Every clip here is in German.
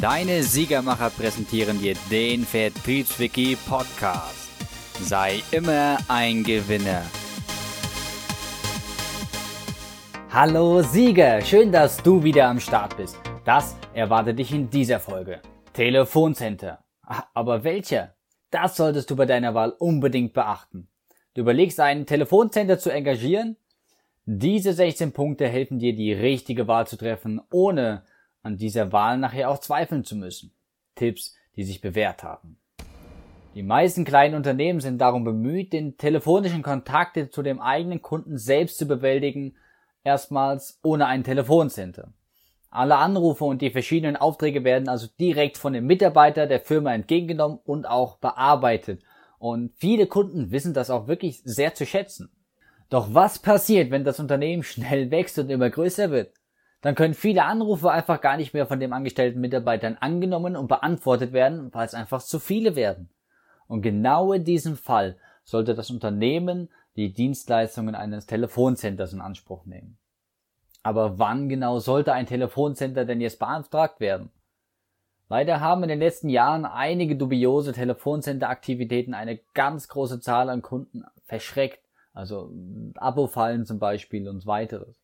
Deine Siegermacher präsentieren dir den Vertriebswiki Podcast. Sei immer ein Gewinner. Hallo Sieger, schön, dass du wieder am Start bist. Das erwartet dich in dieser Folge. Telefoncenter. Aber welcher? Das solltest du bei deiner Wahl unbedingt beachten. Du überlegst, einen Telefoncenter zu engagieren? Diese 16 Punkte helfen dir, die richtige Wahl zu treffen, ohne an dieser Wahl nachher auch zweifeln zu müssen. Tipps, die sich bewährt haben. Die meisten kleinen Unternehmen sind darum bemüht, den telefonischen Kontakt zu dem eigenen Kunden selbst zu bewältigen, erstmals ohne ein Telefoncenter. Alle Anrufe und die verschiedenen Aufträge werden also direkt von dem Mitarbeiter der Firma entgegengenommen und auch bearbeitet. Und viele Kunden wissen das auch wirklich sehr zu schätzen. Doch was passiert, wenn das Unternehmen schnell wächst und immer größer wird? Dann können viele Anrufe einfach gar nicht mehr von dem angestellten Mitarbeitern angenommen und beantwortet werden, weil es einfach zu viele werden. Und genau in diesem Fall sollte das Unternehmen die Dienstleistungen eines Telefoncenters in Anspruch nehmen. Aber wann genau sollte ein Telefoncenter denn jetzt beantragt werden? Leider haben in den letzten Jahren einige dubiose Telefoncenter-Aktivitäten eine ganz große Zahl an Kunden verschreckt, also Abo-Fallen zum Beispiel und weiteres.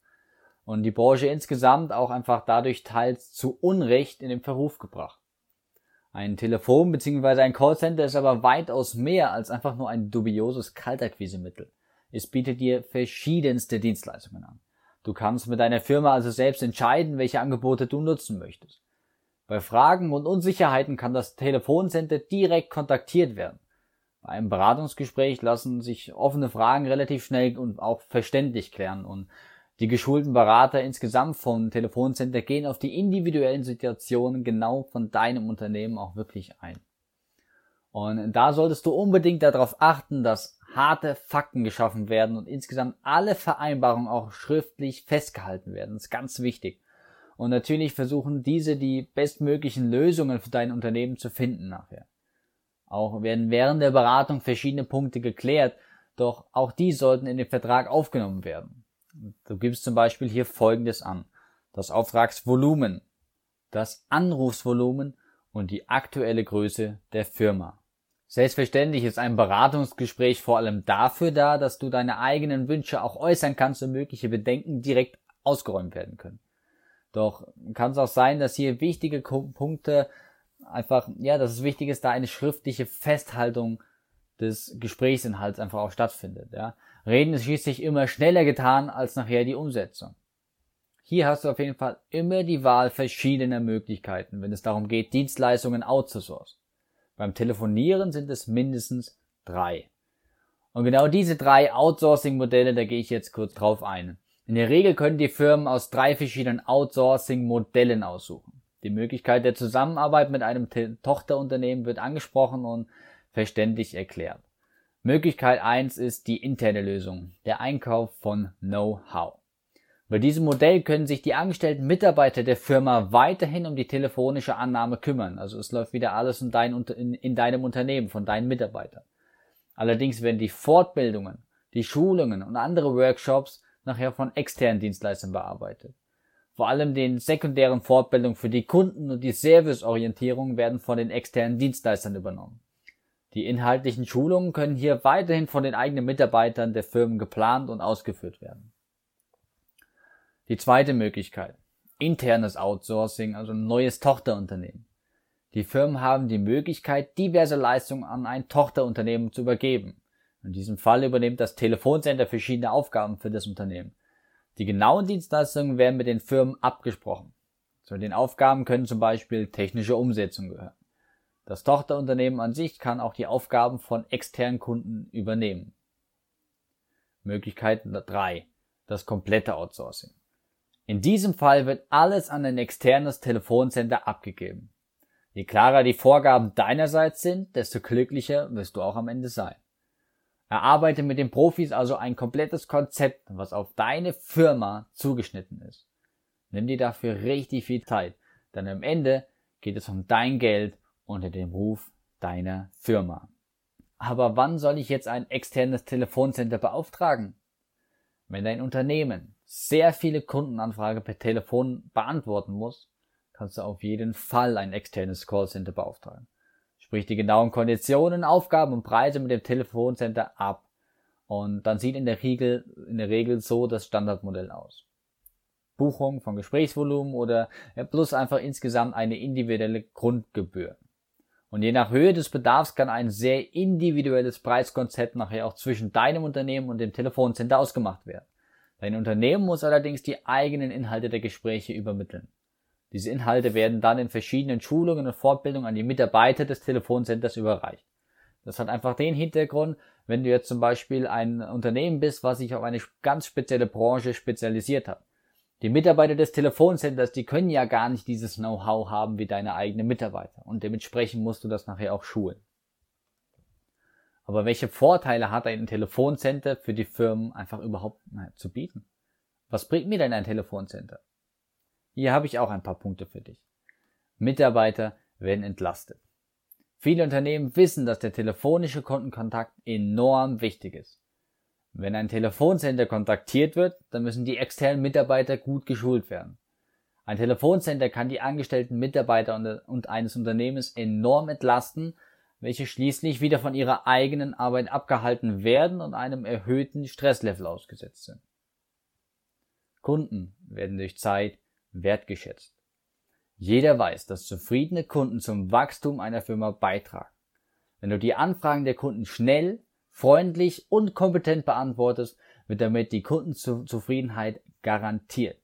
Und die Branche insgesamt auch einfach dadurch teils zu Unrecht in den Verruf gebracht. Ein Telefon bzw. ein Callcenter ist aber weitaus mehr als einfach nur ein dubioses Kaltakquisemittel. Es bietet dir verschiedenste Dienstleistungen an. Du kannst mit deiner Firma also selbst entscheiden, welche Angebote du nutzen möchtest. Bei Fragen und Unsicherheiten kann das Telefoncenter direkt kontaktiert werden. Bei einem Beratungsgespräch lassen sich offene Fragen relativ schnell und auch verständlich klären und die geschulten Berater insgesamt vom Telefoncenter gehen auf die individuellen Situationen genau von deinem Unternehmen auch wirklich ein. Und da solltest du unbedingt darauf achten, dass harte Fakten geschaffen werden und insgesamt alle Vereinbarungen auch schriftlich festgehalten werden. Das ist ganz wichtig. Und natürlich versuchen diese die bestmöglichen Lösungen für dein Unternehmen zu finden nachher. Auch werden während der Beratung verschiedene Punkte geklärt, doch auch die sollten in den Vertrag aufgenommen werden. Du gibst zum Beispiel hier Folgendes an. Das Auftragsvolumen, das Anrufsvolumen und die aktuelle Größe der Firma. Selbstverständlich ist ein Beratungsgespräch vor allem dafür da, dass du deine eigenen Wünsche auch äußern kannst und mögliche Bedenken direkt ausgeräumt werden können. Doch kann es auch sein, dass hier wichtige Punkte einfach, ja, dass es wichtig ist, da eine schriftliche Festhaltung des Gesprächsinhalts einfach auch stattfindet, ja. Reden ist schließlich immer schneller getan als nachher die Umsetzung. Hier hast du auf jeden Fall immer die Wahl verschiedener Möglichkeiten, wenn es darum geht, Dienstleistungen outzusourcen. Beim Telefonieren sind es mindestens drei. Und genau diese drei Outsourcing-Modelle, da gehe ich jetzt kurz drauf ein. In der Regel können die Firmen aus drei verschiedenen Outsourcing-Modellen aussuchen. Die Möglichkeit der Zusammenarbeit mit einem Tochterunternehmen wird angesprochen und verständlich erklärt. Möglichkeit eins ist die interne Lösung, der Einkauf von Know-how. Bei diesem Modell können sich die angestellten Mitarbeiter der Firma weiterhin um die telefonische Annahme kümmern. Also es läuft wieder alles in, dein, in, in deinem Unternehmen von deinen Mitarbeitern. Allerdings werden die Fortbildungen, die Schulungen und andere Workshops nachher von externen Dienstleistern bearbeitet. Vor allem den sekundären Fortbildungen für die Kunden und die Serviceorientierung werden von den externen Dienstleistern übernommen. Die inhaltlichen Schulungen können hier weiterhin von den eigenen Mitarbeitern der Firmen geplant und ausgeführt werden. Die zweite Möglichkeit. Internes Outsourcing, also ein neues Tochterunternehmen. Die Firmen haben die Möglichkeit, diverse Leistungen an ein Tochterunternehmen zu übergeben. In diesem Fall übernimmt das Telefoncenter verschiedene Aufgaben für das Unternehmen. Die genauen Dienstleistungen werden mit den Firmen abgesprochen. Zu den Aufgaben können zum Beispiel technische Umsetzung gehören. Das Tochterunternehmen an sich kann auch die Aufgaben von externen Kunden übernehmen. Möglichkeit 3. Das komplette Outsourcing. In diesem Fall wird alles an ein externes Telefoncenter abgegeben. Je klarer die Vorgaben deinerseits sind, desto glücklicher wirst du auch am Ende sein. Erarbeite mit den Profis also ein komplettes Konzept, was auf deine Firma zugeschnitten ist. Nimm dir dafür richtig viel Zeit, denn am Ende geht es um dein Geld unter dem Ruf deiner Firma. Aber wann soll ich jetzt ein externes Telefoncenter beauftragen? Wenn dein Unternehmen sehr viele Kundenanfragen per Telefon beantworten muss, kannst du auf jeden Fall ein externes Callcenter beauftragen. Sprich die genauen Konditionen, Aufgaben und Preise mit dem Telefoncenter ab. Und dann sieht in der Regel, in der Regel so das Standardmodell aus. Buchung von Gesprächsvolumen oder plus einfach insgesamt eine individuelle Grundgebühr. Und je nach Höhe des Bedarfs kann ein sehr individuelles Preiskonzept nachher auch zwischen deinem Unternehmen und dem Telefoncenter ausgemacht werden. Dein Unternehmen muss allerdings die eigenen Inhalte der Gespräche übermitteln. Diese Inhalte werden dann in verschiedenen Schulungen und Fortbildungen an die Mitarbeiter des Telefoncenters überreicht. Das hat einfach den Hintergrund, wenn du jetzt zum Beispiel ein Unternehmen bist, was sich auf eine ganz spezielle Branche spezialisiert hat. Die Mitarbeiter des Telefoncenters, die können ja gar nicht dieses Know-how haben wie deine eigenen Mitarbeiter und dementsprechend musst du das nachher auch schulen. Aber welche Vorteile hat ein Telefoncenter für die Firmen einfach überhaupt na, zu bieten? Was bringt mir denn ein Telefoncenter? Hier habe ich auch ein paar Punkte für dich. Mitarbeiter werden entlastet. Viele Unternehmen wissen, dass der telefonische Kundenkontakt enorm wichtig ist. Wenn ein Telefoncenter kontaktiert wird, dann müssen die externen Mitarbeiter gut geschult werden. Ein Telefoncenter kann die angestellten Mitarbeiter und eines Unternehmens enorm entlasten, welche schließlich wieder von ihrer eigenen Arbeit abgehalten werden und einem erhöhten Stresslevel ausgesetzt sind. Kunden werden durch Zeit wertgeschätzt. Jeder weiß, dass zufriedene Kunden zum Wachstum einer Firma beitragen. Wenn du die Anfragen der Kunden schnell, freundlich und kompetent beantwortest, wird damit die Kundenzufriedenheit garantiert.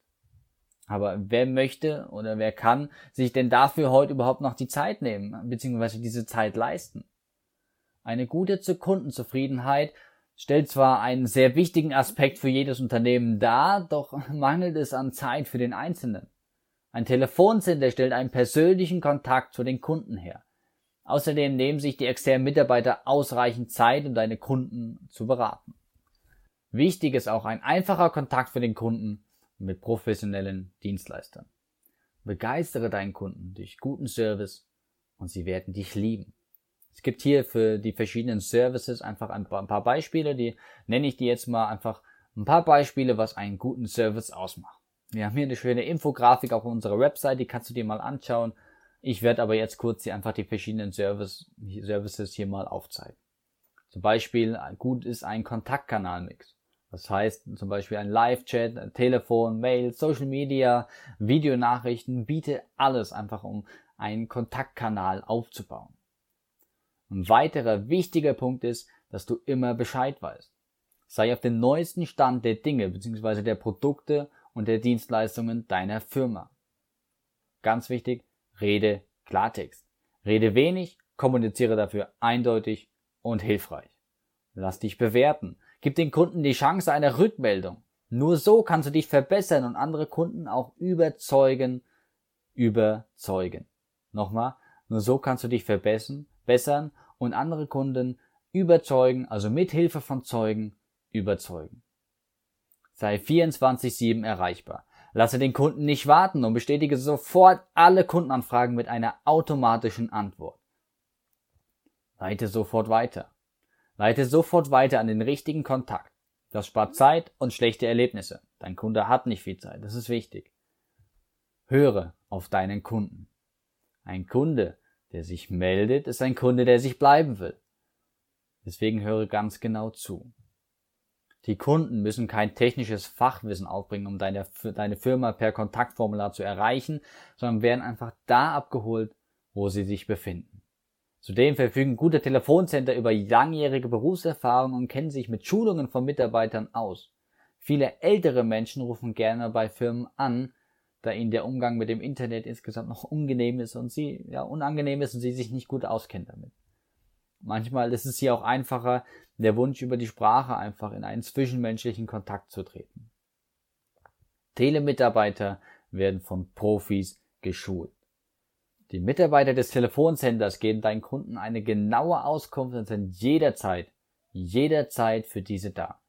Aber wer möchte oder wer kann sich denn dafür heute überhaupt noch die Zeit nehmen, beziehungsweise diese Zeit leisten? Eine gute Kundenzufriedenheit stellt zwar einen sehr wichtigen Aspekt für jedes Unternehmen dar, doch mangelt es an Zeit für den Einzelnen. Ein Telefoncenter stellt einen persönlichen Kontakt zu den Kunden her. Außerdem nehmen sich die externen Mitarbeiter ausreichend Zeit, um deine Kunden zu beraten. Wichtig ist auch ein einfacher Kontakt für den Kunden mit professionellen Dienstleistern. Begeistere deinen Kunden durch guten Service und sie werden dich lieben. Es gibt hier für die verschiedenen Services einfach ein paar Beispiele, die nenne ich dir jetzt mal einfach ein paar Beispiele, was einen guten Service ausmacht. Wir haben hier eine schöne Infografik auf unserer Website, die kannst du dir mal anschauen. Ich werde aber jetzt kurz hier einfach die verschiedenen Service, Services hier mal aufzeigen. Zum Beispiel gut ist ein Kontaktkanalmix. Das heißt zum Beispiel ein Live-Chat, Telefon, Mail, Social Media, Videonachrichten, biete alles einfach, um einen Kontaktkanal aufzubauen. Ein weiterer wichtiger Punkt ist, dass du immer Bescheid weißt. Sei auf dem neuesten Stand der Dinge bzw. der Produkte und der Dienstleistungen deiner Firma. Ganz wichtig, rede Klartext. Rede wenig, kommuniziere dafür eindeutig und hilfreich. Lass dich bewerten. Gib den Kunden die Chance einer Rückmeldung. Nur so kannst du dich verbessern und andere Kunden auch überzeugen, überzeugen. Nochmal, nur so kannst du dich verbessern, bessern und andere Kunden überzeugen, also mit Hilfe von Zeugen überzeugen. Sei 24-7 erreichbar. Lasse den Kunden nicht warten und bestätige sofort alle Kundenanfragen mit einer automatischen Antwort. Leite sofort weiter. Leite sofort weiter an den richtigen Kontakt. Das spart Zeit und schlechte Erlebnisse. Dein Kunde hat nicht viel Zeit, das ist wichtig. Höre auf deinen Kunden. Ein Kunde, der sich meldet, ist ein Kunde, der sich bleiben will. Deswegen höre ganz genau zu. Die Kunden müssen kein technisches Fachwissen aufbringen, um deine, deine Firma per Kontaktformular zu erreichen, sondern werden einfach da abgeholt, wo sie sich befinden. Zudem verfügen gute Telefoncenter über langjährige Berufserfahrung und kennen sich mit Schulungen von Mitarbeitern aus. Viele ältere Menschen rufen gerne bei Firmen an, da ihnen der Umgang mit dem Internet insgesamt noch unangenehm ist und sie, ja, unangenehm ist und sie sich nicht gut auskennen damit. Manchmal ist es hier auch einfacher, der Wunsch über die Sprache einfach in einen zwischenmenschlichen Kontakt zu treten. Telemitarbeiter werden von Profis geschult. Die Mitarbeiter des Telefoncenters geben deinen Kunden eine genaue Auskunft und sind jederzeit, jederzeit für diese da.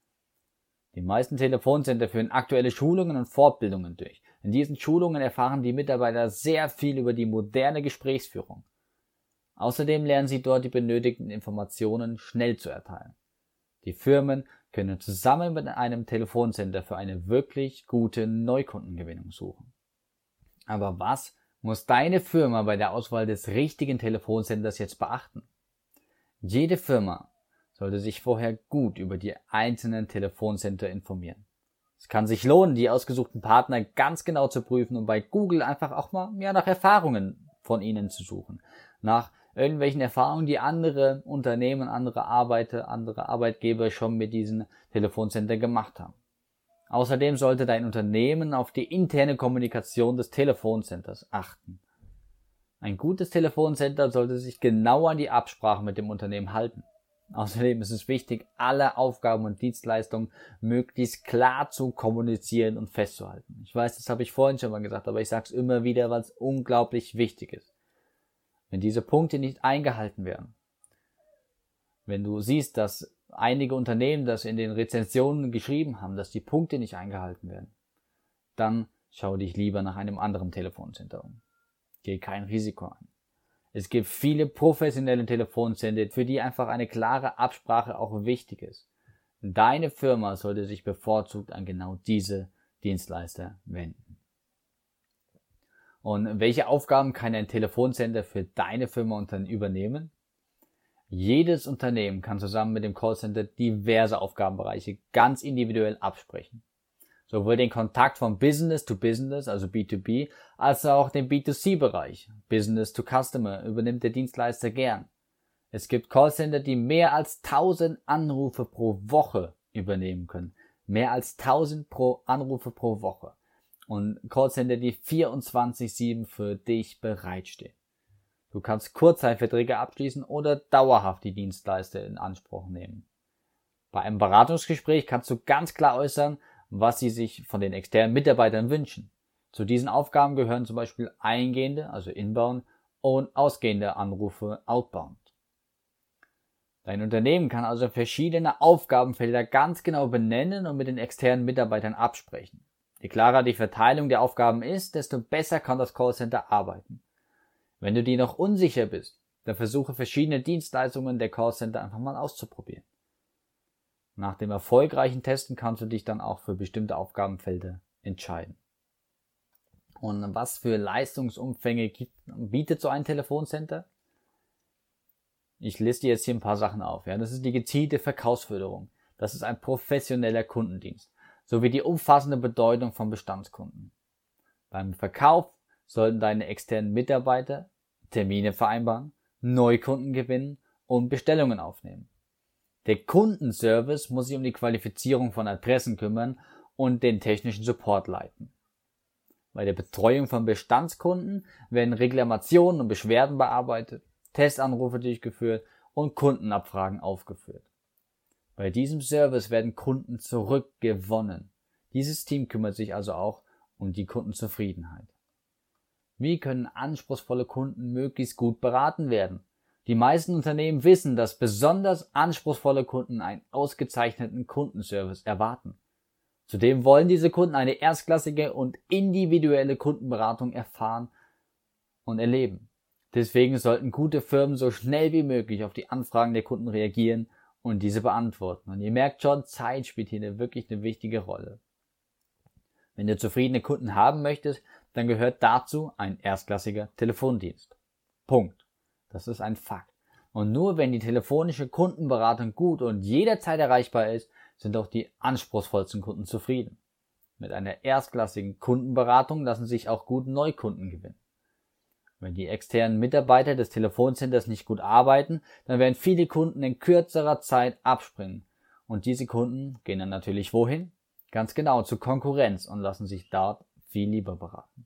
Die meisten Telefoncenter führen aktuelle Schulungen und Fortbildungen durch. In diesen Schulungen erfahren die Mitarbeiter sehr viel über die moderne Gesprächsführung. Außerdem lernen sie dort die benötigten Informationen schnell zu erteilen. Die Firmen können zusammen mit einem Telefoncenter für eine wirklich gute Neukundengewinnung suchen. Aber was muss deine Firma bei der Auswahl des richtigen Telefonsenders jetzt beachten? Jede Firma sollte sich vorher gut über die einzelnen Telefoncenter informieren. Es kann sich lohnen, die ausgesuchten Partner ganz genau zu prüfen und bei Google einfach auch mal ja, nach Erfahrungen von ihnen zu suchen. Nach irgendwelchen Erfahrungen, die andere Unternehmen, andere Arbeiter, andere Arbeitgeber schon mit diesen Telefoncenter gemacht haben. Außerdem sollte dein Unternehmen auf die interne Kommunikation des Telefoncenters achten. Ein gutes Telefoncenter sollte sich genau an die Absprache mit dem Unternehmen halten. Außerdem ist es wichtig, alle Aufgaben und Dienstleistungen möglichst klar zu kommunizieren und festzuhalten. Ich weiß, das habe ich vorhin schon mal gesagt, aber ich sage es immer wieder, weil es unglaublich wichtig ist. Wenn diese Punkte nicht eingehalten werden, wenn du siehst, dass einige Unternehmen das in den Rezensionen geschrieben haben, dass die Punkte nicht eingehalten werden, dann schau dich lieber nach einem anderen Telefoncenter um. Geh kein Risiko ein. Es gibt viele professionelle Telefonzentren, für die einfach eine klare Absprache auch wichtig ist. Deine Firma sollte sich bevorzugt an genau diese Dienstleister wenden. Und welche Aufgaben kann ein Telefoncenter für deine Firma übernehmen? Jedes Unternehmen kann zusammen mit dem Callcenter diverse Aufgabenbereiche ganz individuell absprechen. Sowohl den Kontakt von Business to Business, also B2B, als auch den B2C-Bereich, Business to Customer, übernimmt der Dienstleister gern. Es gibt Callcenter, die mehr als 1000 Anrufe pro Woche übernehmen können. Mehr als 1000 pro Anrufe pro Woche. Und Callcenter, die 24-7 für dich bereitstehen. Du kannst Kurzzeitverträge abschließen oder dauerhaft die Dienstleister in Anspruch nehmen. Bei einem Beratungsgespräch kannst du ganz klar äußern, was sie sich von den externen Mitarbeitern wünschen. Zu diesen Aufgaben gehören zum Beispiel eingehende, also inbound, und ausgehende Anrufe outbound. Dein Unternehmen kann also verschiedene Aufgabenfelder ganz genau benennen und mit den externen Mitarbeitern absprechen. Je klarer die Verteilung der Aufgaben ist, desto besser kann das Callcenter arbeiten. Wenn du dir noch unsicher bist, dann versuche verschiedene Dienstleistungen der Callcenter einfach mal auszuprobieren. Nach dem erfolgreichen Testen kannst du dich dann auch für bestimmte Aufgabenfelder entscheiden. Und was für Leistungsumfänge gibt, bietet so ein Telefoncenter? Ich liste jetzt hier ein paar Sachen auf. Ja, das ist die gezielte Verkaufsförderung. Das ist ein professioneller Kundendienst sowie die umfassende Bedeutung von Bestandskunden. Beim Verkauf sollten deine externen Mitarbeiter Termine vereinbaren, Neukunden gewinnen und Bestellungen aufnehmen. Der Kundenservice muss sich um die Qualifizierung von Adressen kümmern und den technischen Support leiten. Bei der Betreuung von Bestandskunden werden Reklamationen und Beschwerden bearbeitet, Testanrufe durchgeführt und Kundenabfragen aufgeführt. Bei diesem Service werden Kunden zurückgewonnen. Dieses Team kümmert sich also auch um die Kundenzufriedenheit. Wie können anspruchsvolle Kunden möglichst gut beraten werden? Die meisten Unternehmen wissen, dass besonders anspruchsvolle Kunden einen ausgezeichneten Kundenservice erwarten. Zudem wollen diese Kunden eine erstklassige und individuelle Kundenberatung erfahren und erleben. Deswegen sollten gute Firmen so schnell wie möglich auf die Anfragen der Kunden reagieren und diese beantworten. Und ihr merkt schon, Zeit spielt hier wirklich eine wichtige Rolle. Wenn du zufriedene Kunden haben möchtest, dann gehört dazu ein erstklassiger Telefondienst. Punkt. Das ist ein Fakt. Und nur wenn die telefonische Kundenberatung gut und jederzeit erreichbar ist, sind auch die anspruchsvollsten Kunden zufrieden. Mit einer erstklassigen Kundenberatung lassen sich auch gut Neukunden gewinnen. Wenn die externen Mitarbeiter des Telefoncenters nicht gut arbeiten, dann werden viele Kunden in kürzerer Zeit abspringen. Und diese Kunden gehen dann natürlich wohin? Ganz genau, zur Konkurrenz und lassen sich dort viel lieber beraten.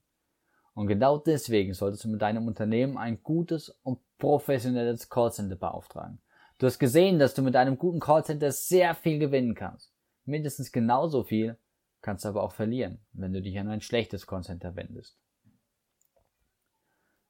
Und genau deswegen solltest du mit deinem Unternehmen ein gutes und professionelles Callcenter beauftragen. Du hast gesehen, dass du mit einem guten Callcenter sehr viel gewinnen kannst. Mindestens genauso viel kannst du aber auch verlieren, wenn du dich an ein schlechtes Callcenter wendest.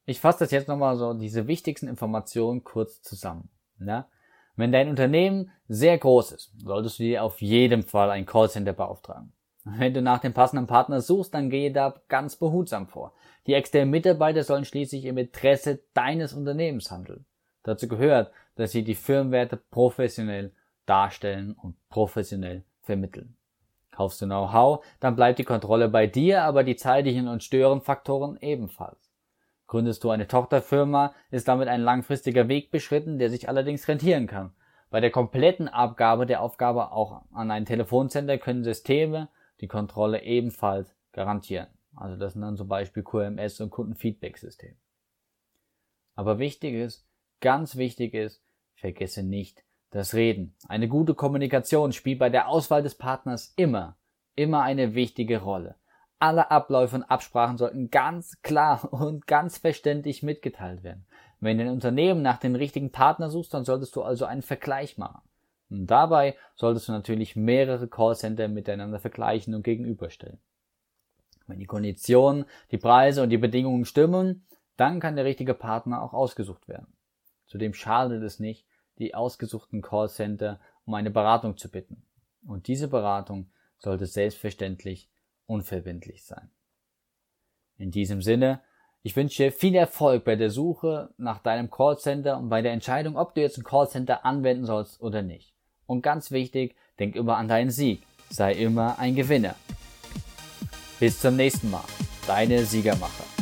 Ich fasse das jetzt nochmal so, diese wichtigsten Informationen kurz zusammen. Ja? Wenn dein Unternehmen sehr groß ist, solltest du dir auf jeden Fall ein Callcenter beauftragen. Wenn du nach dem passenden Partner suchst, dann gehe da ganz behutsam vor. Die externen Mitarbeiter sollen schließlich im Interesse deines Unternehmens handeln. Dazu gehört, dass sie die Firmenwerte professionell darstellen und professionell vermitteln. Kaufst du Know-how, dann bleibt die Kontrolle bei dir, aber die zeitlichen und Störenfaktoren ebenfalls. Gründest du eine Tochterfirma, ist damit ein langfristiger Weg beschritten, der sich allerdings rentieren kann. Bei der kompletten Abgabe der Aufgabe auch an ein Telefoncenter können Systeme die Kontrolle ebenfalls garantieren. Also das sind dann zum Beispiel QMS und Kundenfeedback-Systeme. Aber wichtig ist, ganz wichtig ist, vergesse nicht das Reden. Eine gute Kommunikation spielt bei der Auswahl des Partners immer, immer eine wichtige Rolle. Alle Abläufe und Absprachen sollten ganz klar und ganz verständlich mitgeteilt werden. Wenn dein Unternehmen nach dem richtigen Partner suchst, dann solltest du also einen Vergleich machen. Und dabei solltest du natürlich mehrere Callcenter miteinander vergleichen und gegenüberstellen. Wenn die Konditionen, die Preise und die Bedingungen stimmen, dann kann der richtige Partner auch ausgesucht werden. Zudem schadet es nicht, die ausgesuchten Callcenter um eine Beratung zu bitten. Und diese Beratung sollte selbstverständlich unverbindlich sein. In diesem Sinne, ich wünsche dir viel Erfolg bei der Suche nach deinem Callcenter und bei der Entscheidung, ob du jetzt ein Callcenter anwenden sollst oder nicht. Und ganz wichtig, denk immer an deinen Sieg. Sei immer ein Gewinner. Bis zum nächsten Mal. Deine Siegermacher.